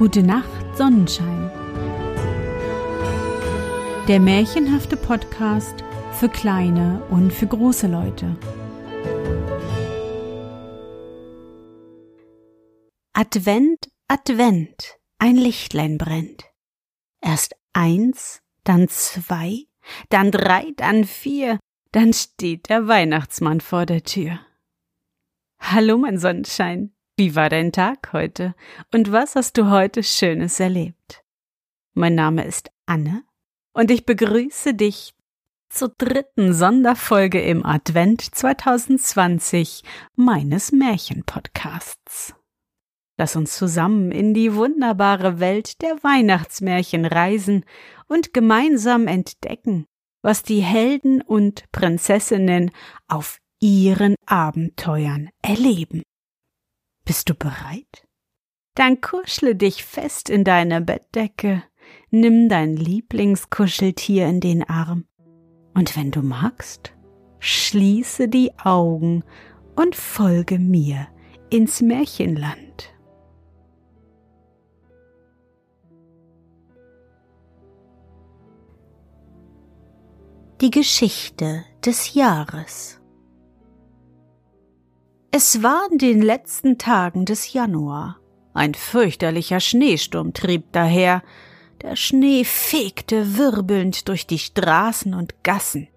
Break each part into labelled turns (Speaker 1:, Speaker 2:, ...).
Speaker 1: Gute Nacht, Sonnenschein. Der märchenhafte Podcast für kleine und für große Leute. Advent, Advent, ein Lichtlein brennt. Erst eins, dann zwei, dann drei, dann vier, dann steht der Weihnachtsmann vor der Tür. Hallo, mein Sonnenschein. Wie war dein Tag heute? Und was hast du heute Schönes erlebt? Mein Name ist Anne und ich begrüße dich zur dritten Sonderfolge im Advent 2020 meines Märchenpodcasts. Lass uns zusammen in die wunderbare Welt der Weihnachtsmärchen reisen und gemeinsam entdecken, was die Helden und Prinzessinnen auf ihren Abenteuern erleben. Bist du bereit? Dann kuschle dich fest in deine Bettdecke, nimm dein Lieblingskuscheltier in den Arm und wenn du magst, schließe die Augen und folge mir ins Märchenland. Die Geschichte des Jahres es war in den letzten Tagen des Januar. Ein fürchterlicher Schneesturm trieb daher. Der Schnee fegte wirbelnd durch die Straßen und Gassen.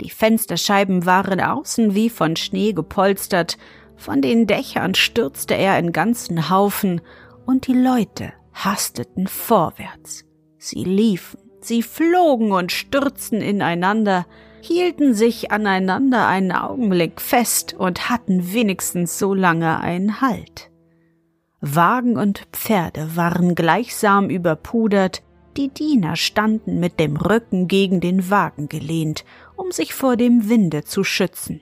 Speaker 1: Die Fensterscheiben waren außen wie von Schnee gepolstert, von den Dächern stürzte er in ganzen Haufen, und die Leute hasteten vorwärts. Sie liefen, sie flogen und stürzten ineinander, hielten sich aneinander einen Augenblick fest und hatten wenigstens so lange einen Halt. Wagen und Pferde waren gleichsam überpudert, die Diener standen mit dem Rücken gegen den Wagen gelehnt, um sich vor dem Winde zu schützen,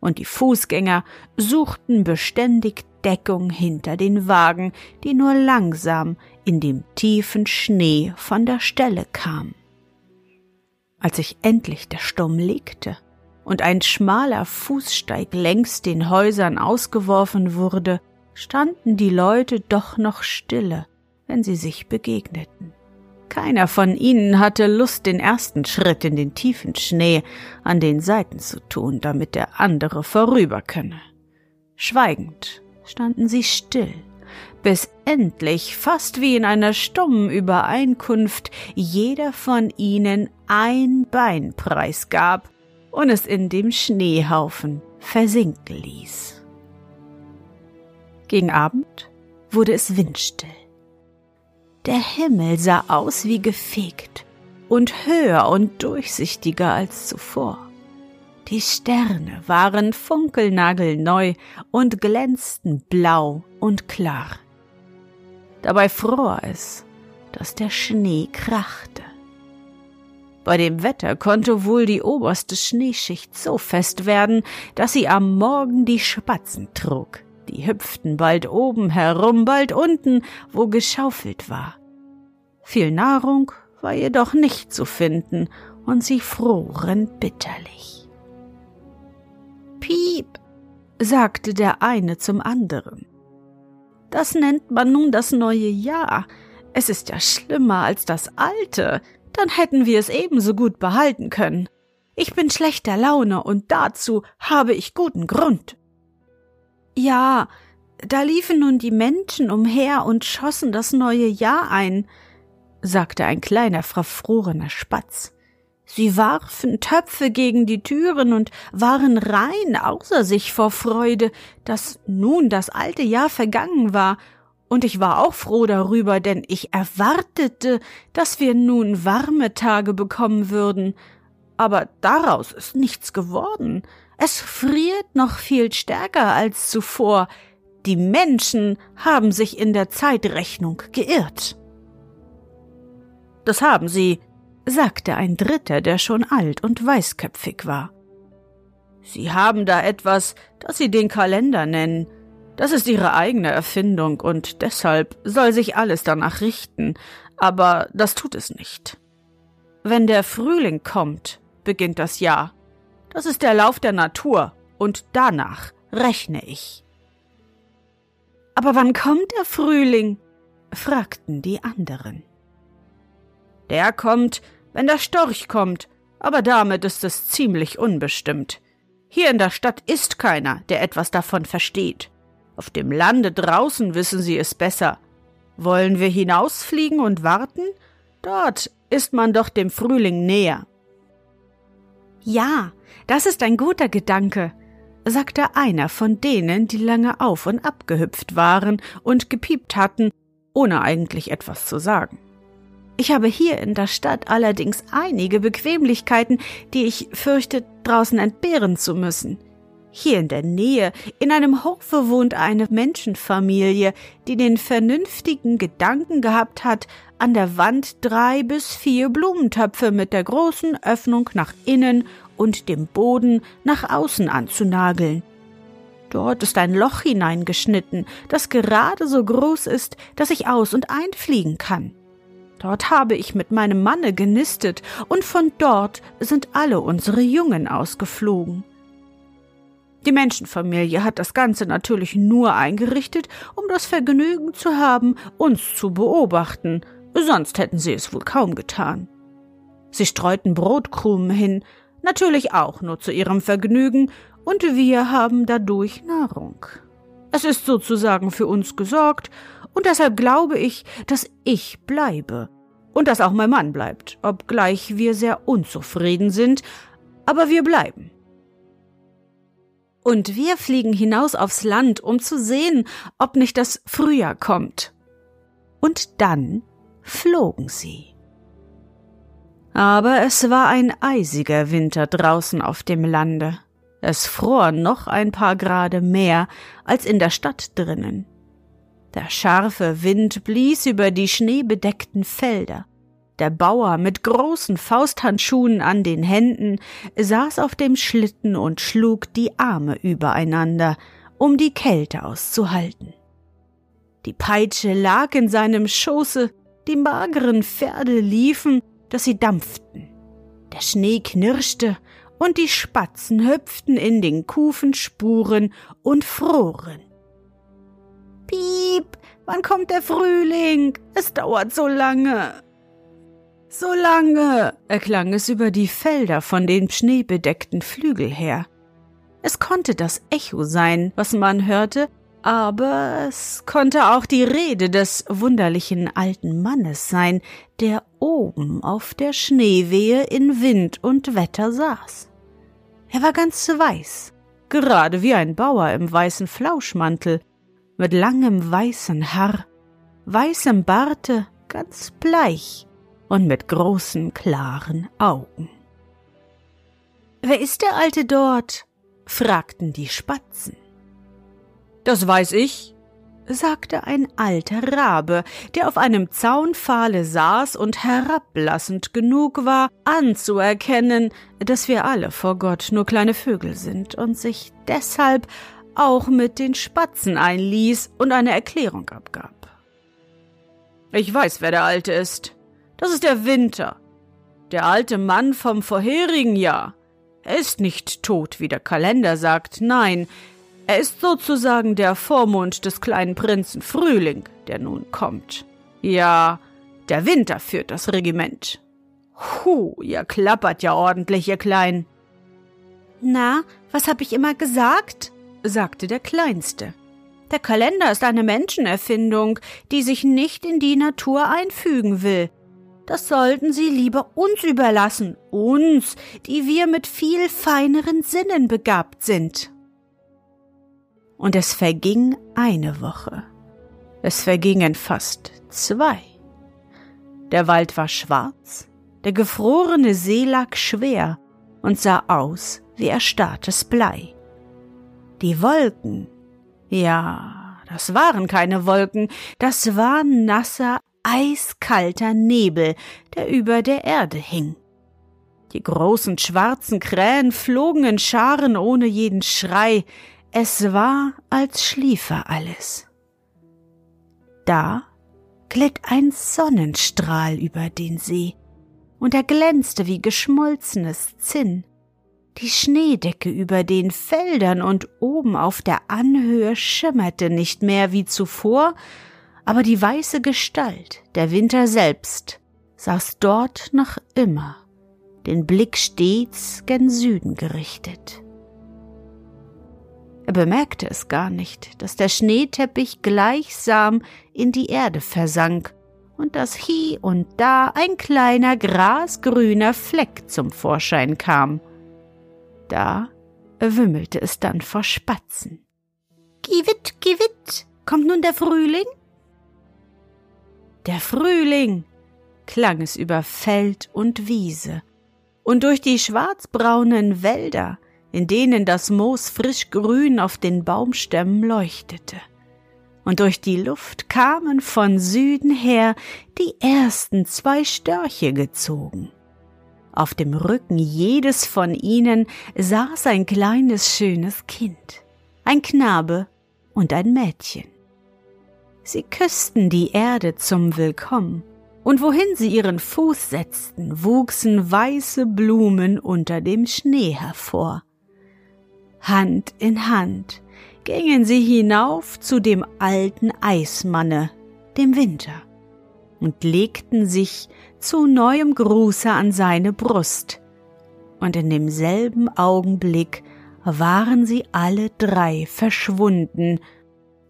Speaker 1: und die Fußgänger suchten beständig Deckung hinter den Wagen, die nur langsam in dem tiefen Schnee von der Stelle kamen. Als sich endlich der Sturm legte und ein schmaler Fußsteig längs den Häusern ausgeworfen wurde, standen die Leute doch noch stille, wenn sie sich begegneten. Keiner von ihnen hatte Lust, den ersten Schritt in den tiefen Schnee an den Seiten zu tun, damit der andere vorüber könne. Schweigend standen sie still, bis endlich, fast wie in einer stummen Übereinkunft, jeder von ihnen ein Bein preisgab und es in dem Schneehaufen versinken ließ. Gegen Abend wurde es windstill. Der Himmel sah aus wie gefegt und höher und durchsichtiger als zuvor. Die Sterne waren funkelnagelneu und glänzten blau und klar. Dabei fror es, dass der Schnee krachte. Bei dem Wetter konnte wohl die oberste Schneeschicht so fest werden, dass sie am Morgen die Spatzen trug. Die hüpften bald oben herum, bald unten, wo geschaufelt war. Viel Nahrung war jedoch nicht zu finden, und sie froren bitterlich. Piep, sagte der eine zum anderen. Das nennt man nun das neue Jahr. Es ist ja schlimmer als das alte. Dann hätten wir es ebenso gut behalten können. Ich bin schlechter Laune und dazu habe ich guten Grund. Ja, da liefen nun die Menschen umher und schossen das neue Jahr ein, sagte ein kleiner verfrorener Spatz. Sie warfen Töpfe gegen die Türen und waren rein außer sich vor Freude, dass nun das alte Jahr vergangen war, und ich war auch froh darüber, denn ich erwartete, dass wir nun warme Tage bekommen würden, aber daraus ist nichts geworden. Es friert noch viel stärker als zuvor. Die Menschen haben sich in der Zeitrechnung geirrt. Das haben sie, sagte ein Dritter, der schon alt und weißköpfig war. Sie haben da etwas, das Sie den Kalender nennen. Das ist Ihre eigene Erfindung und deshalb soll sich alles danach richten, aber das tut es nicht. Wenn der Frühling kommt, beginnt das Jahr. Das ist der Lauf der Natur und danach rechne ich. Aber wann kommt der Frühling? fragten die anderen.
Speaker 2: Der kommt, wenn der Storch kommt, aber damit ist es ziemlich unbestimmt. Hier in der Stadt ist keiner, der etwas davon versteht. Auf dem Lande draußen wissen sie es besser. Wollen wir hinausfliegen und warten? Dort ist man doch dem Frühling näher.
Speaker 1: Ja, das ist ein guter Gedanke, sagte einer von denen, die lange auf und ab gehüpft waren und gepiept hatten, ohne eigentlich etwas zu sagen. Ich habe hier in der Stadt allerdings einige Bequemlichkeiten, die ich fürchte, draußen entbehren zu müssen. Hier in der Nähe, in einem Hofe wohnt eine Menschenfamilie, die den vernünftigen Gedanken gehabt hat, an der Wand drei bis vier Blumentöpfe mit der großen Öffnung nach innen und dem Boden nach außen anzunageln. Dort ist ein Loch hineingeschnitten, das gerade so groß ist, dass ich aus und einfliegen kann. Dort habe ich mit meinem Manne genistet, und von dort sind alle unsere Jungen ausgeflogen. Die Menschenfamilie hat das Ganze natürlich nur eingerichtet, um das Vergnügen zu haben, uns zu beobachten, sonst hätten sie es wohl kaum getan. Sie streuten Brotkrumen hin, natürlich auch nur zu ihrem Vergnügen, und wir haben dadurch Nahrung. Es ist sozusagen für uns gesorgt, und deshalb glaube ich, dass ich bleibe. Und dass auch mein Mann bleibt, obgleich wir sehr unzufrieden sind, aber wir bleiben. Und wir fliegen hinaus aufs Land, um zu sehen, ob nicht das Frühjahr kommt. Und dann flogen sie. Aber es war ein eisiger Winter draußen auf dem Lande. Es fror noch ein paar Grade mehr als in der Stadt drinnen. Der scharfe Wind blies über die schneebedeckten Felder. Der Bauer mit großen Fausthandschuhen an den Händen saß auf dem Schlitten und schlug die Arme übereinander, um die Kälte auszuhalten. Die Peitsche lag in seinem Schoße, die mageren Pferde liefen, dass sie dampften. Der Schnee knirschte und die Spatzen hüpften in den Kufenspuren und froren. Piep, wann kommt der Frühling? Es dauert so lange. So lange, erklang es über die Felder von dem schneebedeckten Flügel her. Es konnte das Echo sein, was man hörte, aber es konnte auch die Rede des wunderlichen alten Mannes sein, der oben auf der Schneewehe in Wind und Wetter saß. Er war ganz weiß, gerade wie ein Bauer im weißen Flauschmantel, mit langem weißen Haar, weißem Barte, ganz bleich und mit großen, klaren Augen. Wer ist der Alte dort? fragten die Spatzen.
Speaker 2: Das weiß ich,
Speaker 1: sagte ein alter Rabe, der auf einem Zaunpfahle saß und herablassend genug war, anzuerkennen, dass wir alle vor Gott nur kleine Vögel sind und sich deshalb auch mit den Spatzen einließ und eine Erklärung abgab.
Speaker 2: Ich weiß, wer der Alte ist. Das ist der Winter. Der alte Mann vom vorherigen Jahr. Er ist nicht tot, wie der Kalender sagt, nein, er ist sozusagen der Vormund des kleinen Prinzen Frühling, der nun kommt. Ja, der Winter führt das Regiment. Hu, ihr klappert ja ordentlich, ihr Kleinen.
Speaker 1: Na, was hab ich immer gesagt? Sagte der Kleinste. Der Kalender ist eine Menschenerfindung, die sich nicht in die Natur einfügen will. Das sollten Sie lieber uns überlassen, uns, die wir mit viel feineren Sinnen begabt sind. Und es verging eine Woche. Es vergingen fast zwei. Der Wald war schwarz, der gefrorene See lag schwer und sah aus wie erstarrtes Blei. Die Wolken, ja, das waren keine Wolken, das war nasser, eiskalter Nebel, der über der Erde hing. Die großen schwarzen Krähen flogen in Scharen ohne jeden Schrei, es war, als schliefe alles. Da glitt ein Sonnenstrahl über den See, und er glänzte wie geschmolzenes Zinn. Die Schneedecke über den Feldern und oben auf der Anhöhe schimmerte nicht mehr wie zuvor, aber die weiße Gestalt, der Winter selbst, saß dort noch immer, den Blick stets gen Süden gerichtet. Er bemerkte es gar nicht, dass der Schneeteppich gleichsam in die Erde versank und dass hie und da ein kleiner grasgrüner Fleck zum Vorschein kam. Da wimmelte es dann vor Spatzen. Giwit, giwit, kommt nun der Frühling? Der Frühling, klang es über Feld und Wiese, und durch die schwarzbraunen Wälder, in denen das Moos frisch grün auf den Baumstämmen leuchtete. Und durch die Luft kamen von Süden her die ersten zwei Störche gezogen. Auf dem Rücken jedes von ihnen saß ein kleines schönes Kind, ein Knabe und ein Mädchen. Sie küssten die Erde zum Willkommen, und wohin sie ihren Fuß setzten, wuchsen weiße Blumen unter dem Schnee hervor. Hand in Hand gingen sie hinauf zu dem alten Eismanne, dem Winter, und legten sich zu neuem Gruße an seine Brust, und in demselben Augenblick waren sie alle drei verschwunden,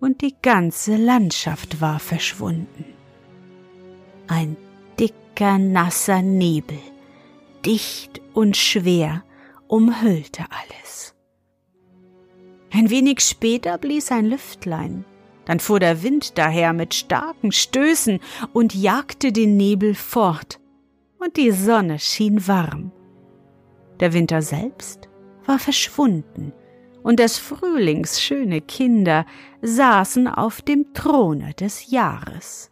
Speaker 1: und die ganze Landschaft war verschwunden. Ein dicker, nasser Nebel, dicht und schwer, umhüllte alles. Ein wenig später blies ein Lüftlein, dann fuhr der Wind daher mit starken Stößen und jagte den Nebel fort, und die Sonne schien warm. Der Winter selbst war verschwunden, und des Frühlings schöne Kinder saßen auf dem Throne des Jahres.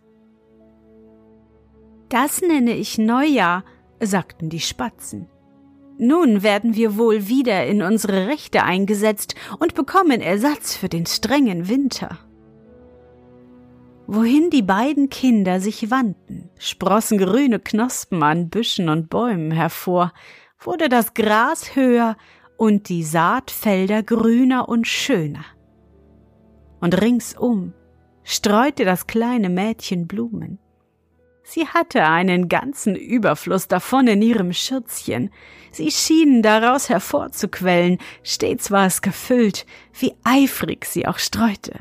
Speaker 1: Das nenne ich Neujahr, sagten die Spatzen. Nun werden wir wohl wieder in unsere Rechte eingesetzt und bekommen Ersatz für den strengen Winter. Wohin die beiden Kinder sich wandten, sprossen grüne Knospen an Büschen und Bäumen hervor, wurde das Gras höher und die Saatfelder grüner und schöner. Und ringsum streute das kleine Mädchen Blumen. Sie hatte einen ganzen Überfluss davon in ihrem Schürzchen. Sie schienen daraus hervorzuquellen, stets war es gefüllt, wie eifrig sie auch streute.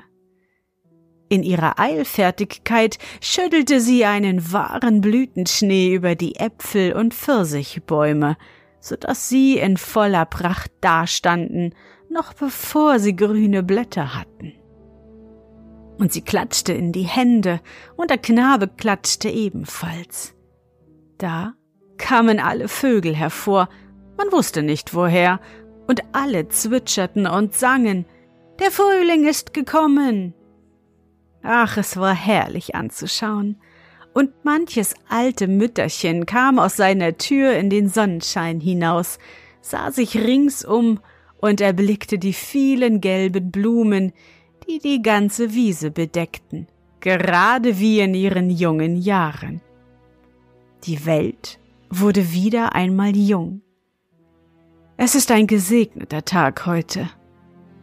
Speaker 1: In ihrer Eilfertigkeit schüttelte sie einen wahren Blütenschnee über die Äpfel- und Pfirsichbäume, so dass sie in voller Pracht dastanden, noch bevor sie grüne Blätter hatten und sie klatschte in die Hände, und der Knabe klatschte ebenfalls. Da kamen alle Vögel hervor, man wusste nicht woher, und alle zwitscherten und sangen Der Frühling ist gekommen. Ach, es war herrlich anzuschauen, und manches alte Mütterchen kam aus seiner Tür in den Sonnenschein hinaus, sah sich ringsum und erblickte die vielen gelben Blumen, die die ganze Wiese bedeckten, gerade wie in ihren jungen Jahren. Die Welt wurde wieder einmal jung. Es ist ein gesegneter Tag heute,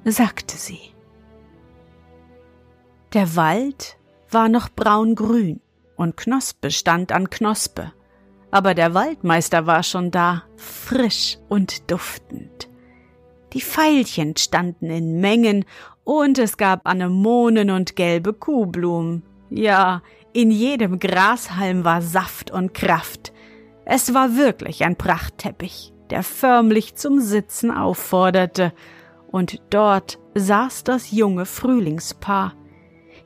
Speaker 1: sagte sie. Der Wald war noch braungrün und Knospe stand an Knospe, aber der Waldmeister war schon da, frisch und duftend. Die Veilchen standen in Mengen und es gab Anemonen und gelbe Kuhblumen. Ja, in jedem Grashalm war Saft und Kraft. Es war wirklich ein Prachtteppich, der förmlich zum Sitzen aufforderte, und dort saß das junge Frühlingspaar,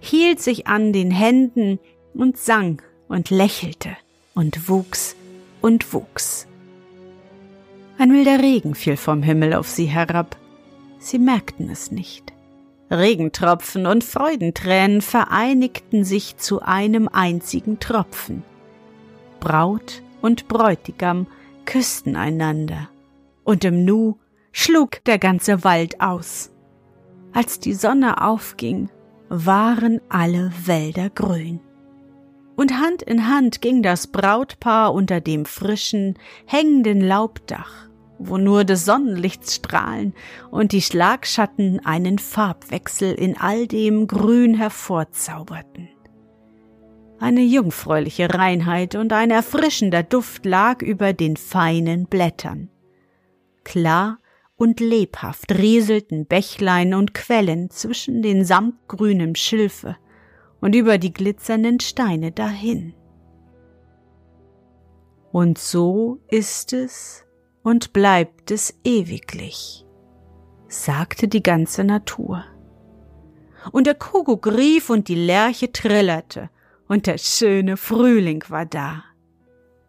Speaker 1: hielt sich an den Händen und sang und lächelte und wuchs und wuchs. Ein milder Regen fiel vom Himmel auf sie herab. Sie merkten es nicht. Regentropfen und Freudentränen vereinigten sich zu einem einzigen Tropfen. Braut und Bräutigam küssten einander, und im Nu schlug der ganze Wald aus. Als die Sonne aufging, waren alle Wälder grün. Und Hand in Hand ging das Brautpaar unter dem frischen, hängenden Laubdach wo nur des Sonnenlichts Strahlen und die Schlagschatten einen Farbwechsel in all dem Grün hervorzauberten. Eine jungfräuliche Reinheit und ein erfrischender Duft lag über den feinen Blättern. Klar und lebhaft rieselten Bächlein und Quellen zwischen den samtgrünen Schilfe und über die glitzernden Steine dahin. Und so ist es und bleibt es ewiglich, sagte die ganze Natur. Und der Kuckuck rief und die Lerche trillerte, und der schöne Frühling war da.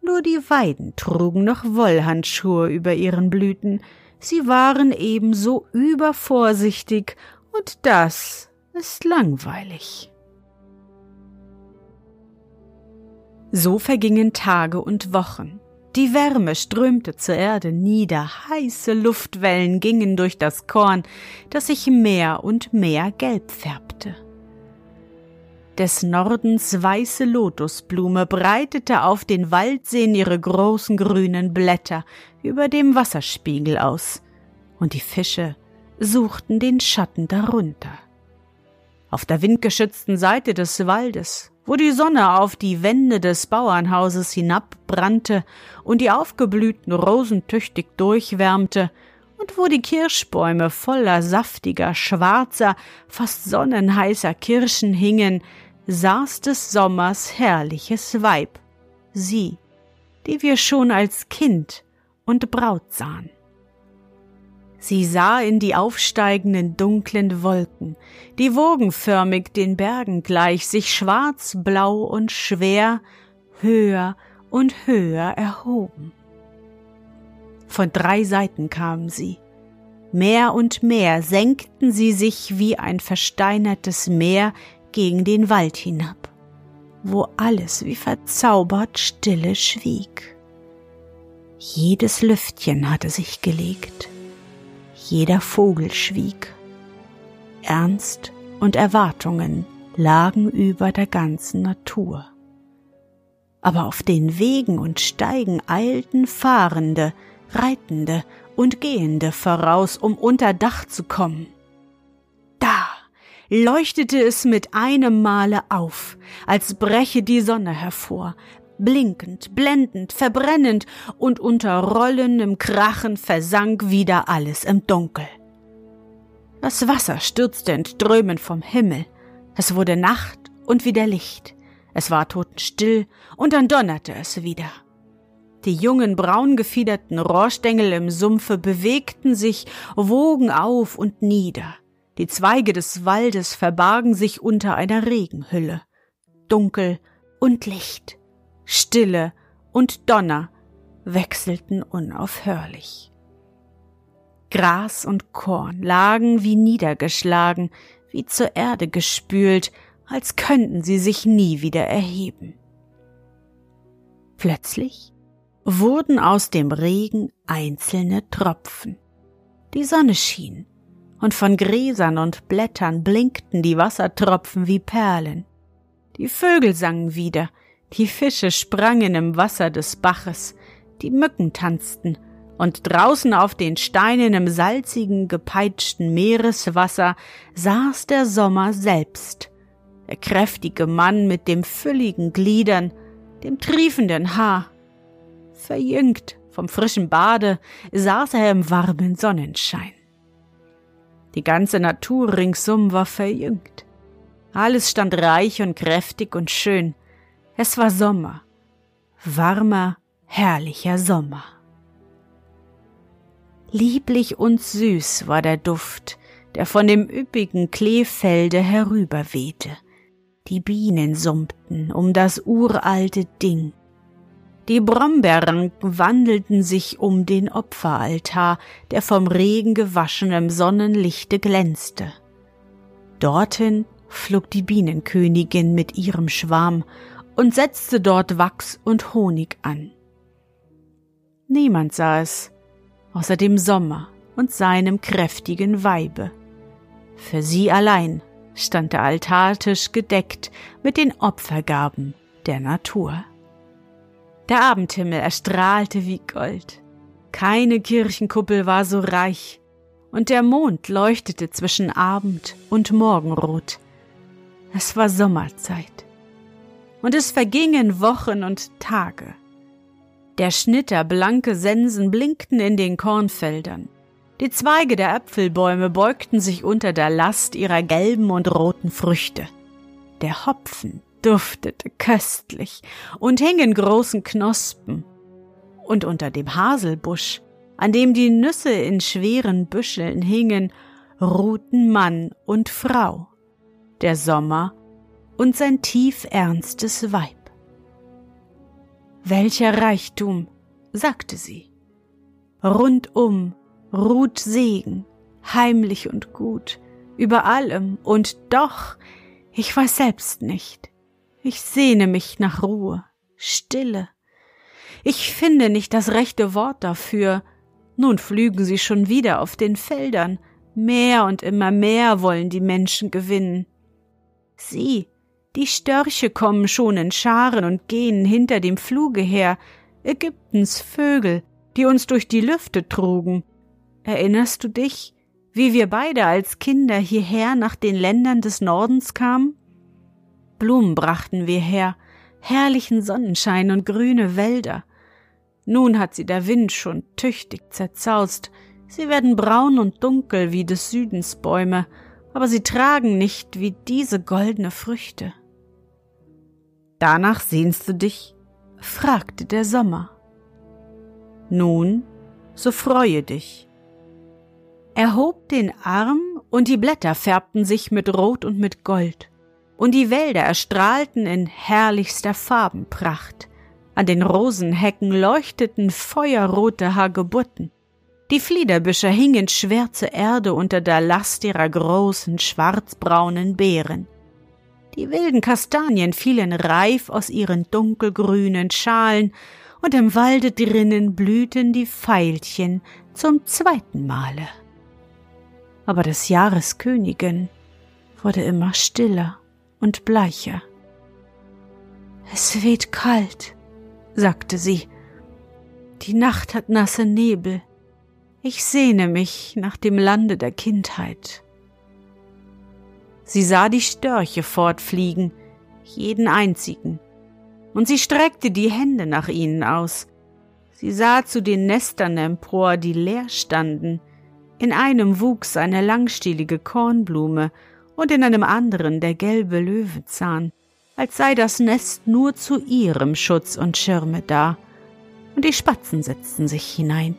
Speaker 1: Nur die Weiden trugen noch Wollhandschuhe über ihren Blüten, sie waren ebenso übervorsichtig, und das ist langweilig. So vergingen Tage und Wochen. Die Wärme strömte zur Erde nieder, heiße Luftwellen gingen durch das Korn, das sich mehr und mehr gelb färbte. Des Nordens weiße Lotusblume breitete auf den Waldseen ihre großen grünen Blätter über dem Wasserspiegel aus, und die Fische suchten den Schatten darunter. Auf der windgeschützten Seite des Waldes wo die Sonne auf die Wände des Bauernhauses hinabbrannte und die aufgeblühten Rosen tüchtig durchwärmte, und wo die Kirschbäume voller saftiger, schwarzer, fast sonnenheißer Kirschen hingen, saß des Sommers herrliches Weib, sie, die wir schon als Kind und Braut sahen. Sie sah in die aufsteigenden dunklen Wolken, die wogenförmig den Bergen gleich sich schwarz, blau und schwer höher und höher erhoben. Von drei Seiten kamen sie. Mehr und mehr senkten sie sich wie ein versteinertes Meer gegen den Wald hinab, wo alles wie verzaubert stille schwieg. Jedes Lüftchen hatte sich gelegt jeder Vogel schwieg. Ernst und Erwartungen lagen über der ganzen Natur. Aber auf den Wegen und Steigen eilten Fahrende, Reitende und Gehende voraus, um unter Dach zu kommen. Leuchtete es mit einem Male auf, als breche die Sonne hervor, blinkend, blendend, verbrennend, und unter rollendem Krachen versank wieder alles im Dunkel. Das Wasser stürzte entströmend vom Himmel. Es wurde Nacht und wieder Licht. Es war totenstill und dann donnerte es wieder. Die jungen braungefiederten Rohrstängel im Sumpfe bewegten sich, wogen auf und nieder. Die Zweige des Waldes verbargen sich unter einer Regenhülle. Dunkel und Licht. Stille und Donner wechselten unaufhörlich. Gras und Korn lagen wie niedergeschlagen, wie zur Erde gespült, als könnten sie sich nie wieder erheben. Plötzlich wurden aus dem Regen einzelne Tropfen. Die Sonne schien, und von Gräsern und Blättern blinkten die Wassertropfen wie Perlen. Die Vögel sangen wieder, die Fische sprangen im Wasser des Baches, die Mücken tanzten, und draußen auf den Steinen im salzigen, gepeitschten Meereswasser saß der Sommer selbst, der kräftige Mann mit dem fülligen Gliedern, dem triefenden Haar. Verjüngt vom frischen Bade saß er im warmen Sonnenschein. Die ganze Natur ringsum war verjüngt. Alles stand reich und kräftig und schön, es war Sommer, warmer, herrlicher Sommer. Lieblich und süß war der Duft, der von dem üppigen Kleefelde herüberwehte. Die Bienen summten um das uralte Ding. Die Brombeerranken wandelten sich um den Opferaltar, der vom Regen gewaschenem Sonnenlichte glänzte. Dorthin flog die Bienenkönigin mit ihrem Schwarm und setzte dort Wachs und Honig an. Niemand sah es, außer dem Sommer und seinem kräftigen Weibe. Für sie allein stand der Altartisch gedeckt mit den Opfergaben der Natur. Der Abendhimmel erstrahlte wie Gold. Keine Kirchenkuppel war so reich, und der Mond leuchtete zwischen Abend und Morgenrot. Es war Sommerzeit und es vergingen Wochen und Tage. Der Schnitter blanke Sensen blinkten in den Kornfeldern. Die Zweige der Äpfelbäume beugten sich unter der Last ihrer gelben und roten Früchte. Der Hopfen duftete köstlich und hing in großen Knospen. Und unter dem Haselbusch, an dem die Nüsse in schweren Büscheln hingen, ruhten Mann und Frau, der Sommer und sein tief ernstes Weib. Welcher Reichtum, sagte sie. Rundum ruht Segen, heimlich und gut, über allem, und doch, ich weiß selbst nicht. Ich sehne mich nach Ruhe, Stille. Ich finde nicht das rechte Wort dafür. Nun flügen sie schon wieder auf den Feldern. Mehr und immer mehr wollen die Menschen gewinnen. Sieh, die Störche kommen schon in Scharen und gehen hinter dem Fluge her, Ägyptens Vögel, die uns durch die Lüfte trugen. Erinnerst du dich, wie wir beide als Kinder hierher nach den Ländern des Nordens kamen? Blumen brachten wir her, herrlichen Sonnenschein und grüne Wälder. Nun hat sie der Wind schon tüchtig zerzaust, sie werden braun und dunkel wie des Südens Bäume, aber sie tragen nicht wie diese goldene Früchte. Danach sehnst du dich? fragte der Sommer. Nun, so freue dich. Er hob den Arm, und die Blätter färbten sich mit Rot und mit Gold, und die Wälder erstrahlten in herrlichster Farbenpracht. An den Rosenhecken leuchteten feuerrote Hagebutten. Die Fliederbüsche hingen schwer zur Erde unter der Last ihrer großen schwarzbraunen Beeren. Die wilden Kastanien fielen reif aus ihren dunkelgrünen Schalen, und im Walde drinnen blühten die Veilchen zum zweiten Male. Aber des Jahres Königin wurde immer stiller und bleicher. Es weht kalt, sagte sie. Die Nacht hat nasse Nebel. Ich sehne mich nach dem Lande der Kindheit. Sie sah die Störche fortfliegen, jeden einzigen, und sie streckte die Hände nach ihnen aus. Sie sah zu den Nestern empor, die leer standen. In einem wuchs eine langstielige Kornblume und in einem anderen der gelbe Löwenzahn, als sei das Nest nur zu ihrem Schutz und Schirme da. Und die Spatzen setzten sich hinein.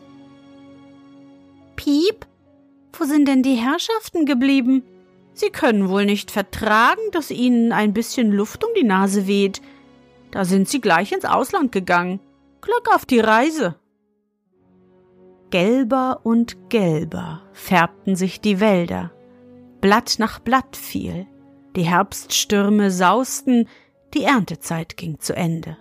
Speaker 1: Piep, wo sind denn die Herrschaften geblieben? Sie können wohl nicht vertragen, dass Ihnen ein bisschen Luft um die Nase weht. Da sind Sie gleich ins Ausland gegangen. Glück auf die Reise. Gelber und gelber färbten sich die Wälder. Blatt nach Blatt fiel. Die Herbststürme sausten, die Erntezeit ging zu Ende.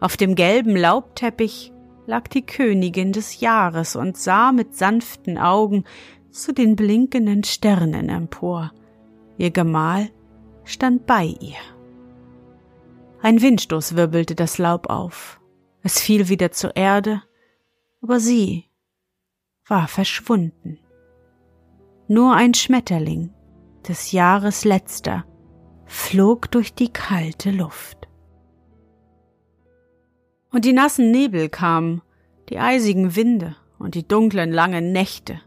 Speaker 1: Auf dem gelben Laubteppich lag die Königin des Jahres und sah mit sanften Augen zu den blinkenden Sternen empor. Ihr Gemahl stand bei ihr. Ein Windstoß wirbelte das Laub auf. Es fiel wieder zur Erde, aber sie war verschwunden. Nur ein Schmetterling, des Jahres letzter, flog durch die kalte Luft. Und die nassen Nebel kamen, die eisigen Winde und die dunklen langen Nächte,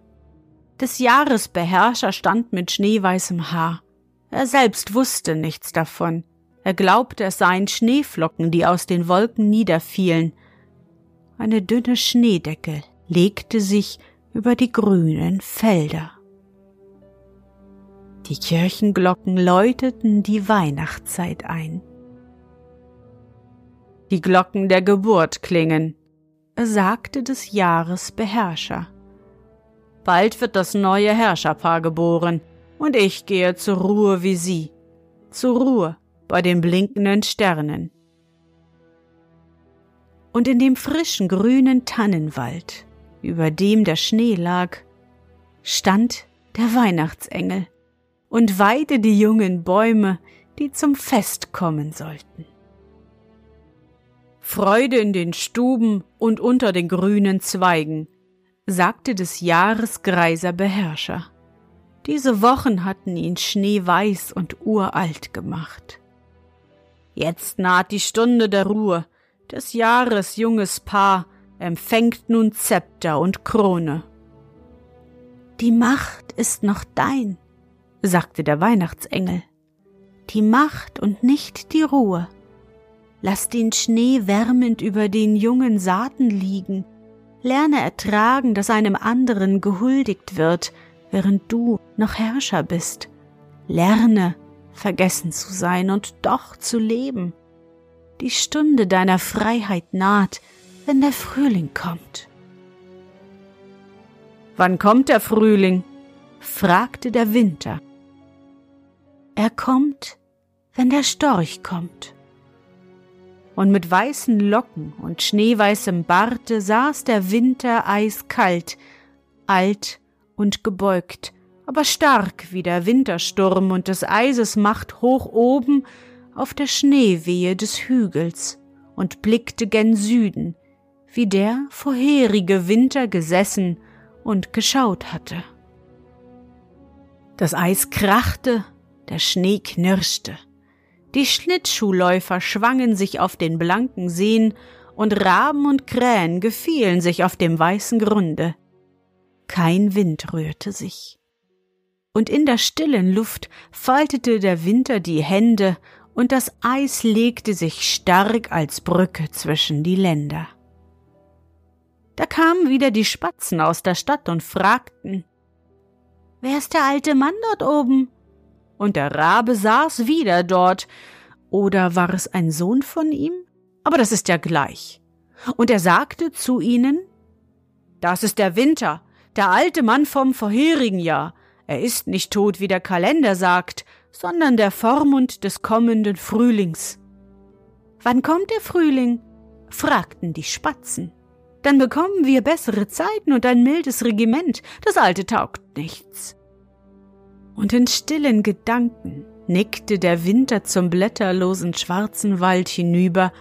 Speaker 1: des Jahres Beherrscher stand mit schneeweißem Haar. Er selbst wusste nichts davon. Er glaubte, es seien Schneeflocken, die aus den Wolken niederfielen. Eine dünne Schneedecke legte sich über die grünen Felder. Die Kirchenglocken läuteten die Weihnachtszeit ein. Die Glocken der Geburt klingen, sagte des Jahres Beherrscher. Bald wird das neue Herrscherpaar geboren, und ich gehe zur Ruhe wie Sie, zur Ruhe bei den blinkenden Sternen. Und in dem frischen grünen Tannenwald, über dem der Schnee lag, stand der Weihnachtsengel und weihte die jungen Bäume, die zum Fest kommen sollten. Freude in den Stuben und unter den grünen Zweigen, sagte des Jahres greiser Beherrscher. Diese Wochen hatten ihn schneeweiß und uralt gemacht.
Speaker 2: Jetzt naht die Stunde der Ruhe. Des Jahres junges Paar empfängt nun Zepter und Krone.
Speaker 1: Die Macht ist noch dein, sagte der Weihnachtsengel. Die Macht und nicht die Ruhe. Lass den Schnee wärmend über den jungen Saaten liegen. Lerne ertragen, dass einem anderen gehuldigt wird, während du noch Herrscher bist. Lerne, vergessen zu sein und doch zu leben. Die Stunde deiner Freiheit naht, wenn der Frühling kommt.
Speaker 2: Wann kommt der Frühling? fragte der Winter.
Speaker 1: Er kommt, wenn der Storch kommt.
Speaker 2: Und mit weißen Locken und schneeweißem Barte saß der Winter eiskalt, alt und gebeugt, aber stark wie der Wintersturm und des Eises Macht hoch oben auf der Schneewehe des Hügels und blickte gen Süden, wie der vorherige Winter gesessen und geschaut hatte. Das Eis krachte, der Schnee knirschte. Die Schlittschuhläufer schwangen sich auf den blanken Seen und Raben und Krähen gefielen sich auf dem weißen Grunde. Kein Wind rührte sich. Und in der stillen Luft faltete der Winter die Hände und das Eis legte sich stark als Brücke zwischen die Länder. Da kamen wieder die Spatzen aus der Stadt und fragten
Speaker 1: Wer ist der alte Mann dort oben?
Speaker 2: Und der Rabe saß wieder dort. Oder war es ein Sohn von ihm? Aber das ist ja gleich. Und er sagte zu ihnen Das ist der Winter, der alte Mann vom vorherigen Jahr. Er ist nicht tot, wie der Kalender sagt, sondern der Vormund des kommenden Frühlings.
Speaker 1: Wann kommt der Frühling? fragten die Spatzen. Dann bekommen wir bessere Zeiten und ein mildes Regiment. Das alte taugt nichts.
Speaker 2: Und in stillen Gedanken nickte der Winter zum blätterlosen schwarzen Wald hinüber,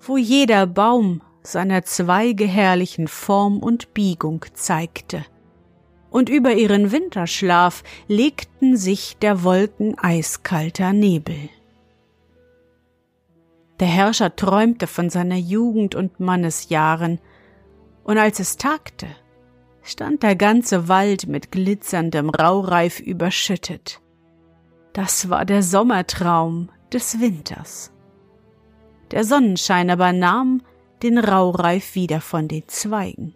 Speaker 2: wo jeder Baum seiner Zweige herrlichen Form und Biegung zeigte und über ihren Winterschlaf legten sich der Wolken eiskalter Nebel. Der Herrscher träumte von seiner Jugend und Mannesjahren, und als es tagte, stand der ganze Wald mit glitzerndem Raureif überschüttet. Das war der Sommertraum des Winters. Der Sonnenschein aber nahm den Raureif wieder von den Zweigen.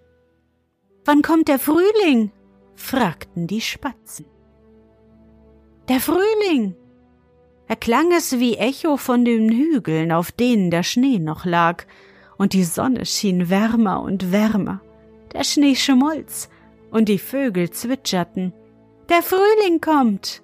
Speaker 1: Wann kommt der Frühling? fragten die Spatzen. Der Frühling! Erklang es wie Echo von den Hügeln, auf denen der Schnee noch lag, und die Sonne schien wärmer und wärmer. Der Schnee schmolz, und die Vögel zwitscherten. Der Frühling kommt!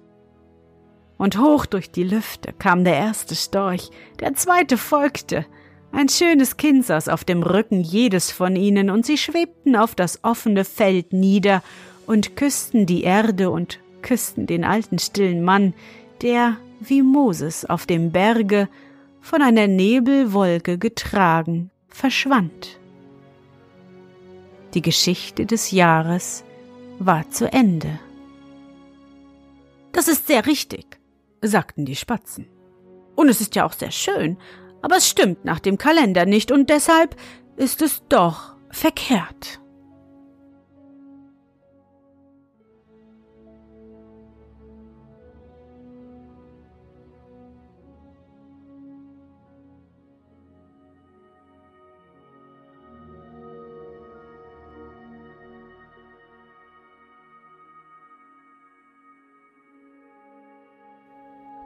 Speaker 1: Und hoch durch die Lüfte kam der erste Storch, der zweite folgte. Ein schönes Kind saß auf dem Rücken jedes von ihnen, und sie schwebten auf das offene Feld nieder und küssten die Erde und küssten den alten stillen Mann, der, wie Moses auf dem Berge, von einer Nebelwolke getragen, verschwand. Die Geschichte des Jahres war zu Ende.
Speaker 2: Das ist sehr richtig, sagten die Spatzen. Und es ist ja auch sehr schön, aber es stimmt nach dem Kalender nicht und deshalb ist es doch verkehrt.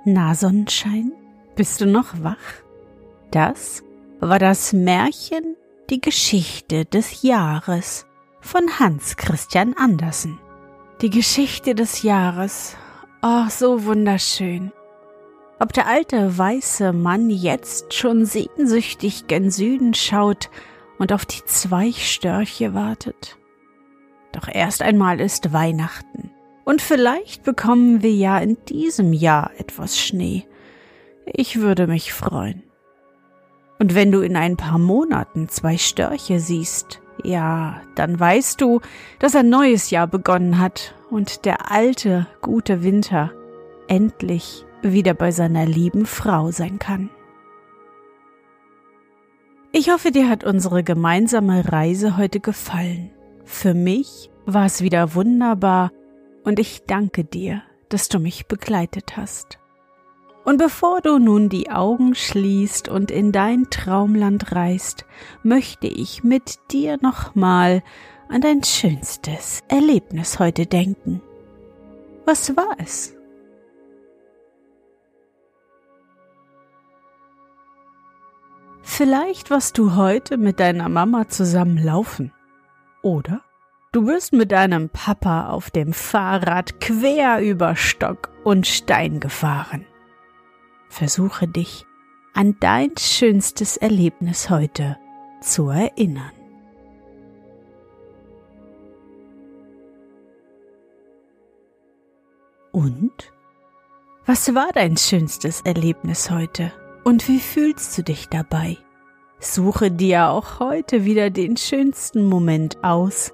Speaker 1: Na, Sonnenschein, bist du noch wach? Das war das Märchen Die Geschichte des Jahres von Hans Christian Andersen. Die Geschichte des Jahres, oh, so wunderschön. Ob der alte weiße Mann jetzt schon sehnsüchtig gen Süden schaut und auf die Zweichstörche wartet? Doch erst einmal ist Weihnachten. Und vielleicht bekommen wir ja in diesem Jahr etwas Schnee. Ich würde mich freuen. Und wenn du in ein paar Monaten zwei Störche siehst, ja, dann weißt du, dass ein neues Jahr begonnen hat und der alte, gute Winter endlich wieder bei seiner lieben Frau sein kann. Ich hoffe, dir hat unsere gemeinsame Reise heute gefallen. Für mich war es wieder wunderbar und ich danke dir, dass du mich begleitet hast. Und bevor du nun die Augen schließt und in dein Traumland reist, möchte ich mit dir nochmal an dein schönstes Erlebnis heute denken. Was war es? Vielleicht warst du heute mit deiner Mama zusammen laufen. Oder du bist mit deinem Papa auf dem Fahrrad quer über Stock und Stein gefahren. Versuche dich an dein schönstes Erlebnis heute zu erinnern. Und? Was war dein schönstes Erlebnis heute? Und wie fühlst du dich dabei? Suche dir auch heute wieder den schönsten Moment aus